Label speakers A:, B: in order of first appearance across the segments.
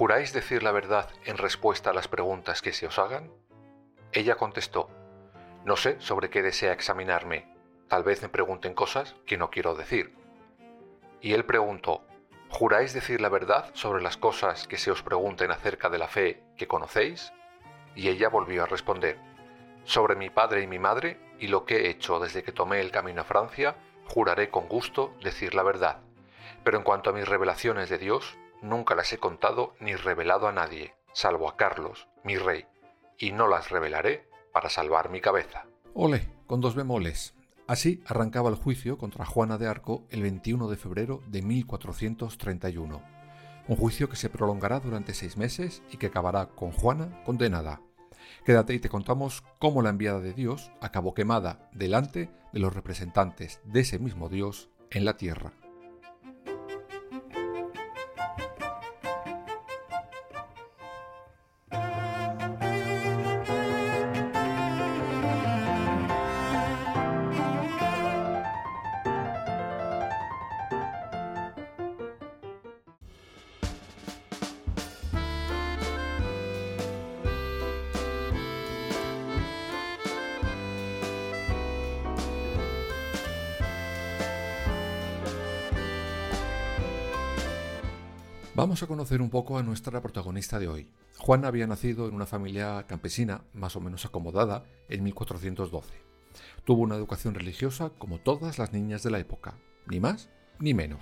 A: ¿Juráis decir la verdad en respuesta a las preguntas que se os hagan? Ella contestó, No sé sobre qué desea examinarme, tal vez me pregunten cosas que no quiero decir. Y él preguntó, ¿Juráis decir la verdad sobre las cosas que se os pregunten acerca de la fe que conocéis? Y ella volvió a responder, Sobre mi padre y mi madre y lo que he hecho desde que tomé el camino a Francia, juraré con gusto decir la verdad. Pero en cuanto a mis revelaciones de Dios, nunca las he contado ni revelado a nadie, salvo a Carlos, mi rey, y no las revelaré para salvar mi cabeza.
B: Ole, con dos bemoles. Así arrancaba el juicio contra Juana de Arco el 21 de febrero de 1431. Un juicio que se prolongará durante seis meses y que acabará con Juana condenada. Quédate y te contamos cómo la enviada de Dios acabó quemada delante de los representantes de ese mismo Dios en la tierra. Vamos a conocer un poco a nuestra protagonista de hoy. Juana había nacido en una familia campesina más o menos acomodada en 1412. Tuvo una educación religiosa como todas las niñas de la época, ni más ni menos.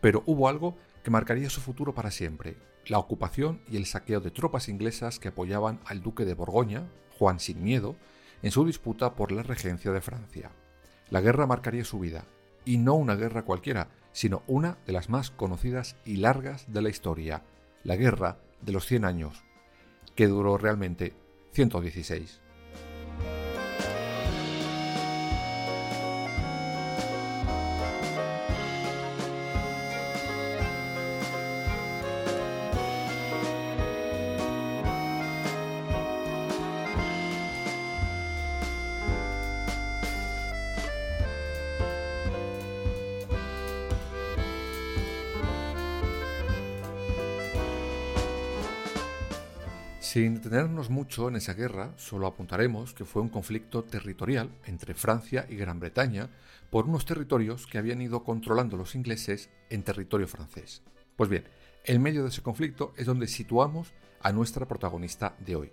B: Pero hubo algo que marcaría su futuro para siempre, la ocupación y el saqueo de tropas inglesas que apoyaban al duque de Borgoña, Juan sin miedo, en su disputa por la regencia de Francia. La guerra marcaría su vida, y no una guerra cualquiera, sino una de las más conocidas y largas de la historia, la Guerra de los Cien Años, que duró realmente 116. Sin detenernos mucho en esa guerra, solo apuntaremos que fue un conflicto territorial entre Francia y Gran Bretaña por unos territorios que habían ido controlando los ingleses en territorio francés. Pues bien, en medio de ese conflicto es donde situamos a nuestra protagonista de hoy.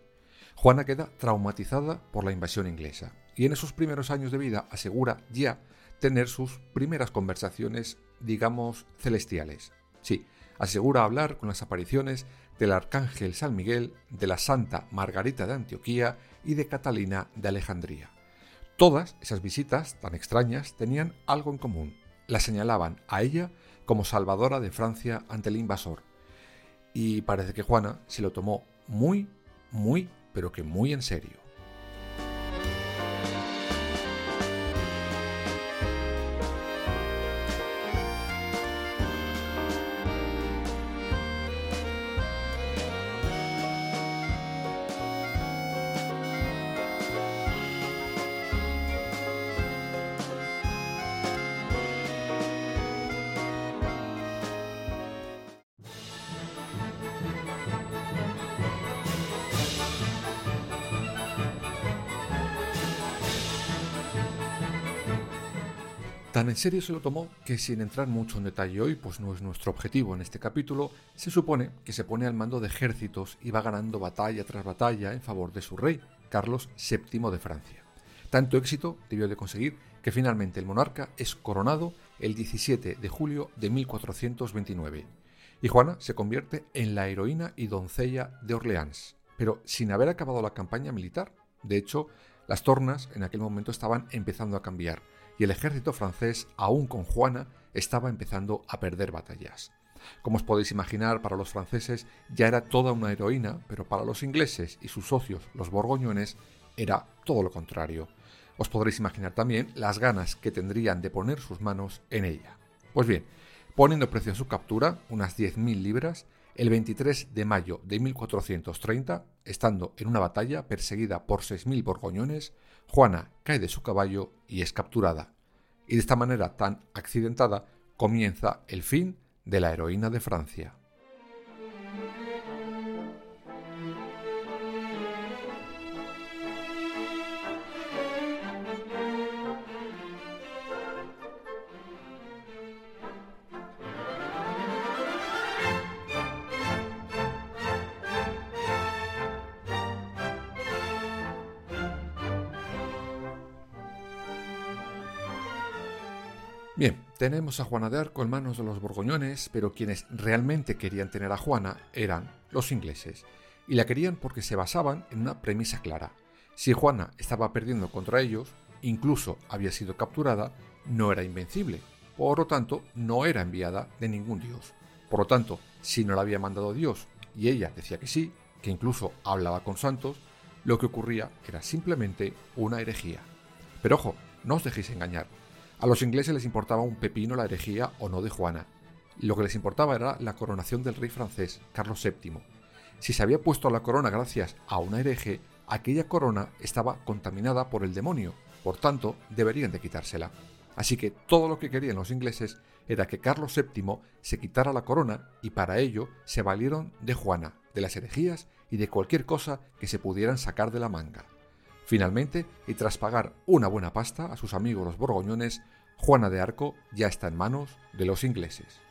B: Juana queda traumatizada por la invasión inglesa y en esos primeros años de vida asegura ya tener sus primeras conversaciones, digamos, celestiales. Sí, asegura hablar con las apariciones del arcángel San Miguel, de la Santa Margarita de Antioquía y de Catalina de Alejandría. Todas esas visitas tan extrañas tenían algo en común. La señalaban a ella como salvadora de Francia ante el invasor. Y parece que Juana se lo tomó muy, muy, pero que muy en serio. Tan en serio se lo tomó que sin entrar mucho en detalle hoy, pues no es nuestro objetivo en este capítulo, se supone que se pone al mando de ejércitos y va ganando batalla tras batalla en favor de su rey, Carlos VII de Francia. Tanto éxito debió de conseguir que finalmente el monarca es coronado el 17 de julio de 1429 y Juana se convierte en la heroína y doncella de Orleans, pero sin haber acabado la campaña militar. De hecho, las tornas en aquel momento estaban empezando a cambiar y el ejército francés, aún con Juana, estaba empezando a perder batallas. Como os podéis imaginar, para los franceses ya era toda una heroína, pero para los ingleses y sus socios, los borgoñones, era todo lo contrario. Os podréis imaginar también las ganas que tendrían de poner sus manos en ella. Pues bien, poniendo precio a su captura, unas 10.000 libras, el 23 de mayo de 1430, estando en una batalla perseguida por 6.000 borgoñones, Juana cae de su caballo y es capturada. Y de esta manera tan accidentada comienza el fin de la heroína de Francia. Bien, tenemos a Juana de Arco en manos de los borgoñones, pero quienes realmente querían tener a Juana eran los ingleses, y la querían porque se basaban en una premisa clara. Si Juana estaba perdiendo contra ellos, incluso había sido capturada, no era invencible, por lo tanto no era enviada de ningún dios. Por lo tanto, si no la había mandado Dios y ella decía que sí, que incluso hablaba con santos, lo que ocurría era simplemente una herejía. Pero ojo, no os dejéis engañar, a los ingleses les importaba un pepino la herejía o no de Juana. Lo que les importaba era la coronación del rey francés, Carlos VII. Si se había puesto la corona gracias a una hereje, aquella corona estaba contaminada por el demonio, por tanto deberían de quitársela. Así que todo lo que querían los ingleses era que Carlos VII se quitara la corona y para ello se valieron de Juana, de las herejías y de cualquier cosa que se pudieran sacar de la manga. Finalmente, y tras pagar una buena pasta a sus amigos los borgoñones, Juana de Arco ya está en manos de los ingleses.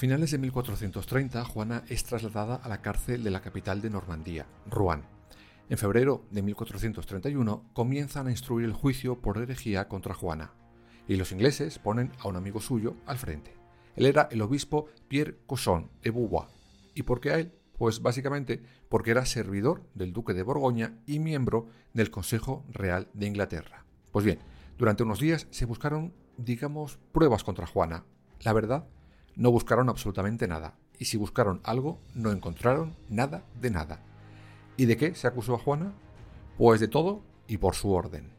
B: Finales de 1430, Juana es trasladada a la cárcel de la capital de Normandía, Rouen. En febrero de 1431 comienzan a instruir el juicio por herejía contra Juana, y los ingleses ponen a un amigo suyo al frente. Él era el obispo Pierre Cochon de Beauvoir. ¿Y por qué a él? Pues básicamente porque era servidor del duque de Borgoña y miembro del Consejo Real de Inglaterra. Pues bien, durante unos días se buscaron, digamos, pruebas contra Juana. La verdad no buscaron absolutamente nada, y si buscaron algo, no encontraron nada de nada. ¿Y de qué se acusó a Juana? Pues de todo y por su orden.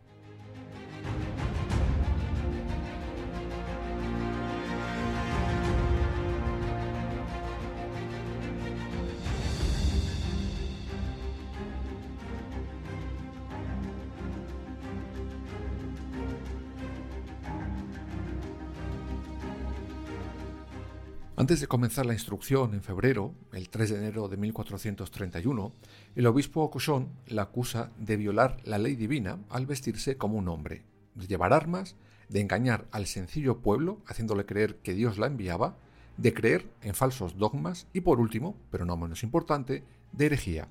B: Antes de comenzar la instrucción en febrero, el 3 de enero de 1431, el obispo Cochon la acusa de violar la ley divina al vestirse como un hombre, de llevar armas, de engañar al sencillo pueblo haciéndole creer que Dios la enviaba, de creer en falsos dogmas y por último, pero no menos importante, de herejía.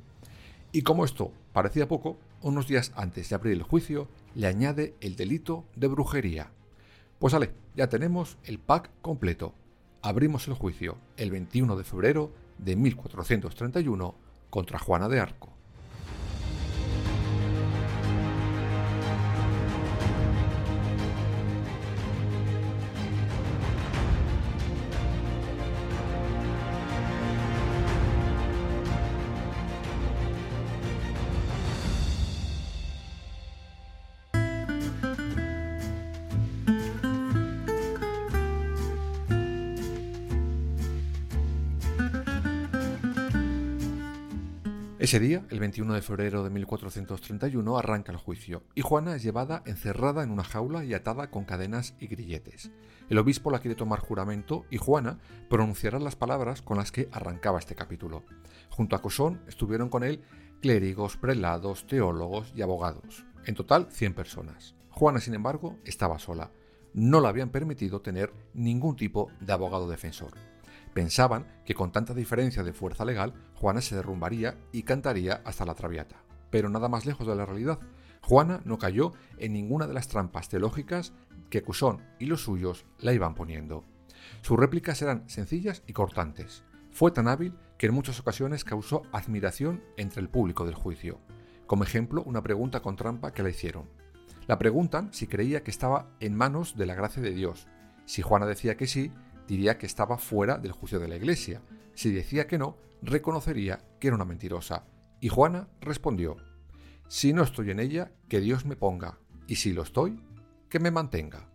B: Y como esto parecía poco, unos días antes de abrir el juicio, le añade el delito de brujería. Pues vale, ya tenemos el pack completo abrimos el juicio el 21 de febrero de 1431 contra Juana de Arco. Ese día, el 21 de febrero de 1431, arranca el juicio y Juana es llevada encerrada en una jaula y atada con cadenas y grilletes. El obispo la quiere tomar juramento y Juana pronunciará las palabras con las que arrancaba este capítulo. Junto a Cosón estuvieron con él clérigos, prelados, teólogos y abogados. en total 100 personas. Juana, sin embargo, estaba sola. No le habían permitido tener ningún tipo de abogado defensor. Pensaban que con tanta diferencia de fuerza legal, Juana se derrumbaría y cantaría hasta la traviata. Pero nada más lejos de la realidad. Juana no cayó en ninguna de las trampas teológicas que Cusón y los suyos la iban poniendo. Sus réplicas eran sencillas y cortantes. Fue tan hábil que en muchas ocasiones causó admiración entre el público del juicio. Como ejemplo, una pregunta con trampa que le hicieron. La preguntan si creía que estaba en manos de la gracia de Dios. Si Juana decía que sí, diría que estaba fuera del juicio de la iglesia. Si decía que no, reconocería que era una mentirosa. Y Juana respondió, si no estoy en ella, que Dios me ponga, y si lo estoy, que me mantenga.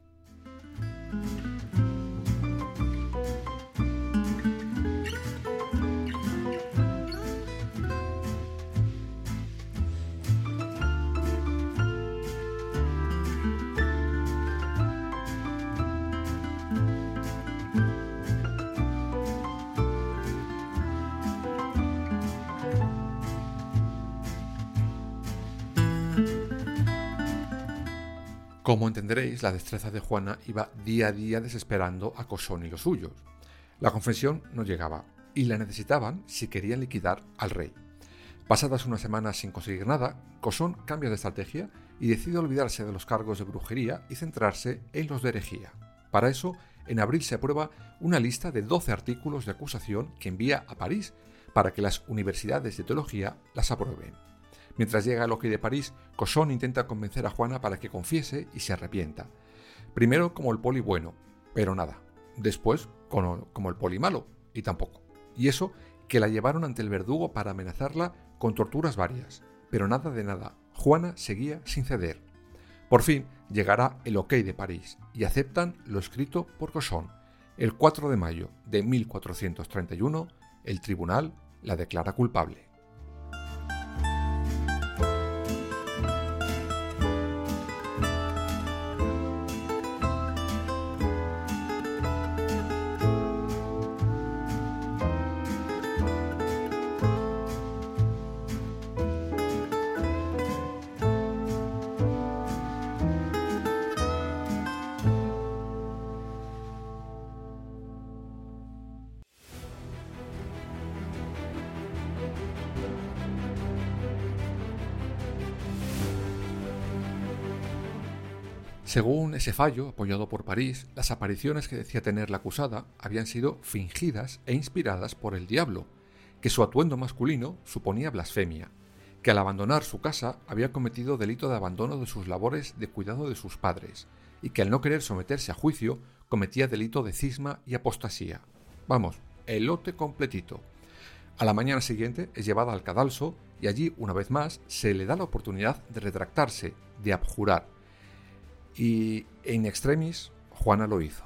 B: Como entenderéis, la destreza de Juana iba día a día desesperando a Cosón y los suyos. La confesión no llegaba, y la necesitaban si querían liquidar al rey. Pasadas unas semanas sin conseguir nada, Cosón cambia de estrategia y decide olvidarse de los cargos de brujería y centrarse en los de herejía. Para eso, en abril se aprueba una lista de 12 artículos de acusación que envía a París para que las universidades de teología las aprueben. Mientras llega al OK de París, Cosón intenta convencer a Juana para que confiese y se arrepienta. Primero como el poli bueno, pero nada. Después como el poli malo, y tampoco. Y eso que la llevaron ante el verdugo para amenazarla con torturas varias. Pero nada de nada. Juana seguía sin ceder. Por fin llegará el OK de París y aceptan lo escrito por Cosón. El 4 de mayo de 1431, el tribunal la declara culpable. Según ese fallo, apoyado por París, las apariciones que decía tener la acusada habían sido fingidas e inspiradas por el diablo, que su atuendo masculino suponía blasfemia, que al abandonar su casa había cometido delito de abandono de sus labores de cuidado de sus padres, y que al no querer someterse a juicio cometía delito de cisma y apostasía. Vamos, el lote completito. A la mañana siguiente es llevada al cadalso y allí, una vez más, se le da la oportunidad de retractarse, de abjurar, y en extremis Juana lo hizo.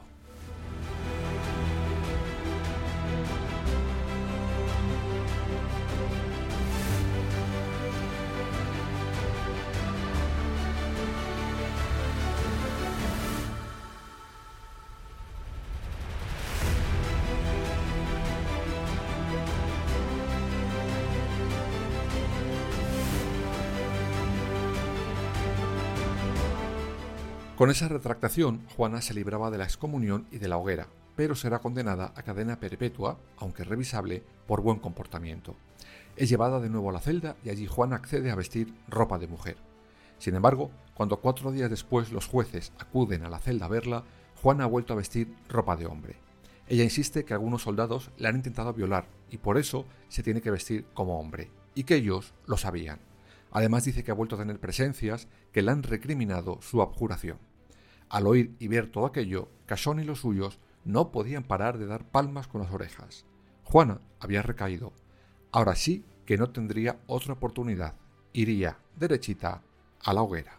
B: Con esa retractación, Juana se libraba de la excomunión y de la hoguera, pero será condenada a cadena perpetua, aunque revisable, por buen comportamiento. Es llevada de nuevo a la celda y allí Juana accede a vestir ropa de mujer. Sin embargo, cuando cuatro días después los jueces acuden a la celda a verla, Juana ha vuelto a vestir ropa de hombre. Ella insiste que algunos soldados la han intentado violar y por eso se tiene que vestir como hombre, y que ellos lo sabían. Además dice que ha vuelto a tener presencias que le han recriminado su abjuración. Al oír y ver todo aquello, Casón y los suyos no podían parar de dar palmas con las orejas. Juana había recaído. Ahora sí que no tendría otra oportunidad. Iría derechita a la hoguera.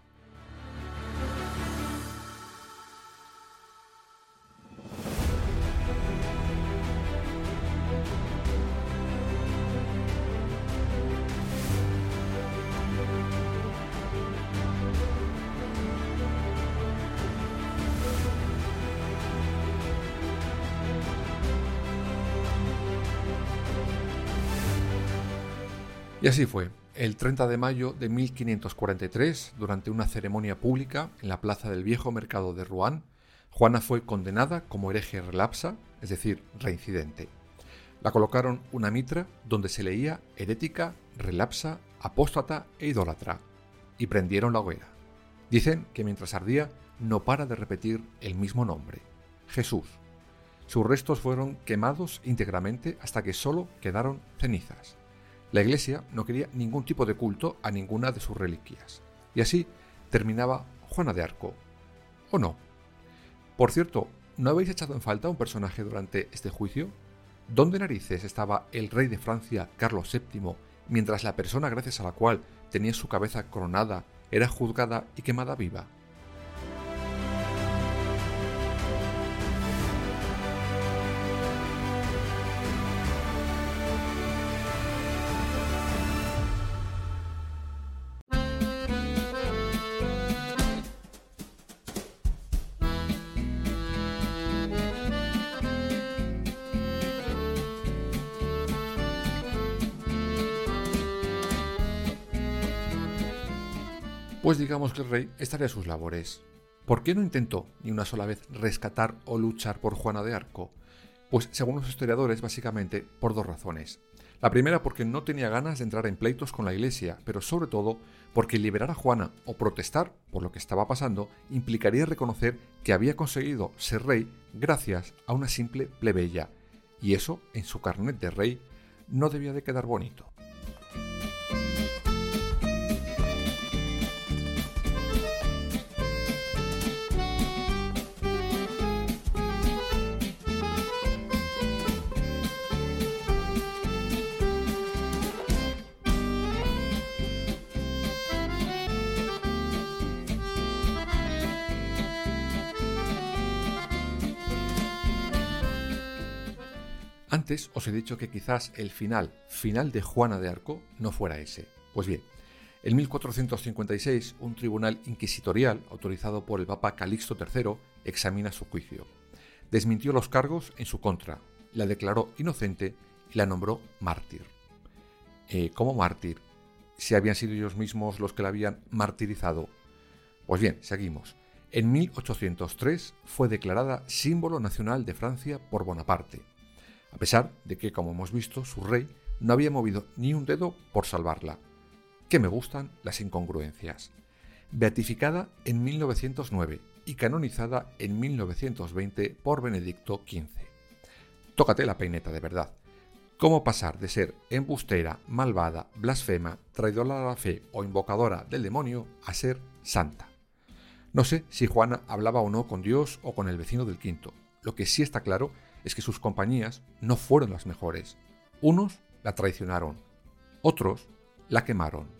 B: Así fue. El 30 de mayo de 1543, durante una ceremonia pública en la plaza del viejo mercado de Rouen, Juana fue condenada como hereje relapsa, es decir, reincidente. La colocaron una mitra donde se leía herética, relapsa, apóstata e idólatra, y prendieron la hoguera. Dicen que mientras ardía no para de repetir el mismo nombre, Jesús. Sus restos fueron quemados íntegramente hasta que solo quedaron cenizas. La Iglesia no quería ningún tipo de culto a ninguna de sus reliquias. Y así terminaba Juana de Arco. ¿O no? Por cierto, ¿no habéis echado en falta un personaje durante este juicio? ¿Dónde narices estaba el rey de Francia, Carlos VII, mientras la persona gracias a la cual tenía su cabeza coronada era juzgada y quemada viva? Digamos que el rey estaría a sus labores. ¿Por qué no intentó ni una sola vez rescatar o luchar por Juana de Arco? Pues según los historiadores, básicamente por dos razones. La primera porque no tenía ganas de entrar en pleitos con la iglesia, pero sobre todo porque liberar a Juana o protestar por lo que estaba pasando implicaría reconocer que había conseguido ser rey gracias a una simple plebeya, y eso en su carnet de rey no debía de quedar bonito. Antes os he dicho que quizás el final, final de Juana de Arco, no fuera ese. Pues bien, en 1456 un tribunal inquisitorial autorizado por el Papa Calixto III examina su juicio. Desmintió los cargos en su contra, la declaró inocente y la nombró mártir. Eh, ¿Cómo mártir? Si habían sido ellos mismos los que la habían martirizado. Pues bien, seguimos. En 1803 fue declarada símbolo nacional de Francia por Bonaparte a pesar de que, como hemos visto, su rey no había movido ni un dedo por salvarla. Que me gustan las incongruencias. Beatificada en 1909 y canonizada en 1920 por Benedicto XV. Tócate la peineta de verdad. ¿Cómo pasar de ser embustera, malvada, blasfema, traidora a la fe o invocadora del demonio a ser santa? No sé si Juana hablaba o no con Dios o con el vecino del quinto. Lo que sí está claro es que sus compañías no fueron las mejores. Unos la traicionaron, otros la quemaron.